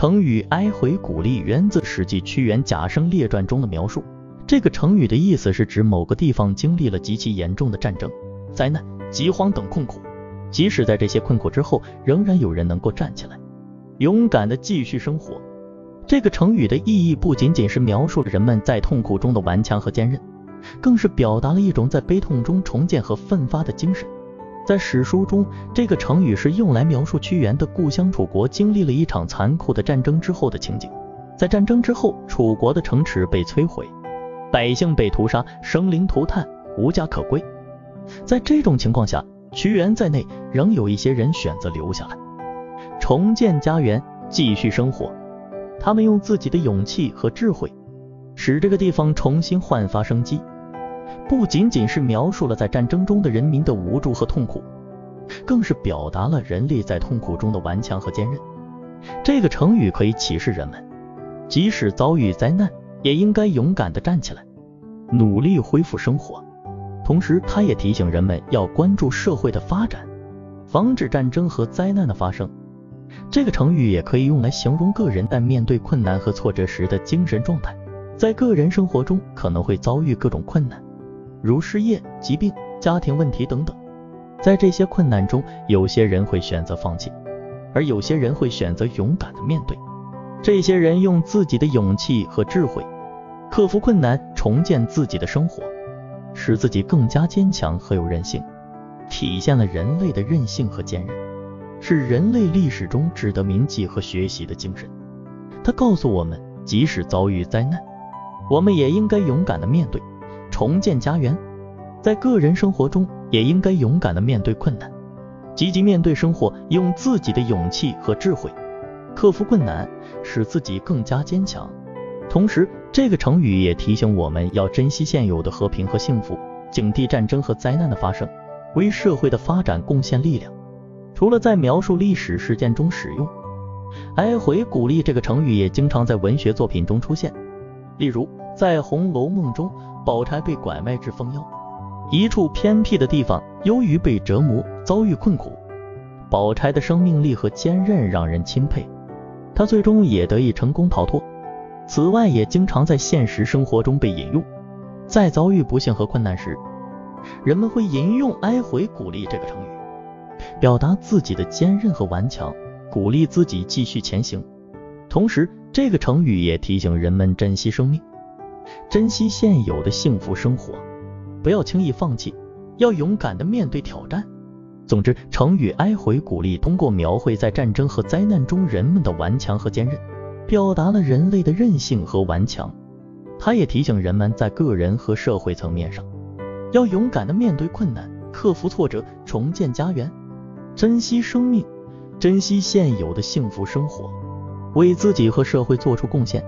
成语“哀回鼓励”源自《史记·屈原贾生列传》中的描述。这个成语的意思是指某个地方经历了极其严重的战争、灾难、饥荒等困苦，即使在这些困苦之后，仍然有人能够站起来，勇敢地继续生活。这个成语的意义不仅仅是描述了人们在痛苦中的顽强和坚韧，更是表达了一种在悲痛中重建和奋发的精神。在史书中，这个成语是用来描述屈原的故乡楚国经历了一场残酷的战争之后的情景。在战争之后，楚国的城池被摧毁，百姓被屠杀，生灵涂炭，无家可归。在这种情况下，屈原在内仍有一些人选择留下来，重建家园，继续生活。他们用自己的勇气和智慧，使这个地方重新焕发生机。不仅仅是描述了在战争中的人民的无助和痛苦，更是表达了人类在痛苦中的顽强和坚韧。这个成语可以启示人们，即使遭遇灾难，也应该勇敢地站起来，努力恢复生活。同时，它也提醒人们要关注社会的发展，防止战争和灾难的发生。这个成语也可以用来形容个人在面对困难和挫折时的精神状态。在个人生活中，可能会遭遇各种困难。如失业、疾病、家庭问题等等，在这些困难中，有些人会选择放弃，而有些人会选择勇敢的面对。这些人用自己的勇气和智慧克服困难，重建自己的生活，使自己更加坚强和有韧性，体现了人类的韧性和坚韧，是人类历史中值得铭记和学习的精神。它告诉我们，即使遭遇灾难，我们也应该勇敢的面对。重建家园，在个人生活中也应该勇敢的面对困难，积极面对生活，用自己的勇气和智慧克服困难，使自己更加坚强。同时，这个成语也提醒我们要珍惜现有的和平和幸福，警惕战争和灾难的发生，为社会的发展贡献力量。除了在描述历史事件中使用，哀回鼓励这个成语也经常在文学作品中出现，例如在《红楼梦》中。宝钗被拐卖至凤腰一处偏僻的地方，由于被折磨，遭遇困苦。宝钗的生命力和坚韧让人钦佩，她最终也得以成功逃脱。此外，也经常在现实生活中被引用。在遭遇不幸和困难时，人们会引用“哀回鼓励”这个成语，表达自己的坚韧和顽强，鼓励自己继续前行。同时，这个成语也提醒人们珍惜生命。珍惜现有的幸福生活，不要轻易放弃，要勇敢的面对挑战。总之，成语“哀回鼓励”通过描绘在战争和灾难中人们的顽强和坚韧，表达了人类的韧性和顽强。它也提醒人们在个人和社会层面上，要勇敢的面对困难，克服挫折，重建家园，珍惜生命，珍惜现有的幸福生活，为自己和社会做出贡献。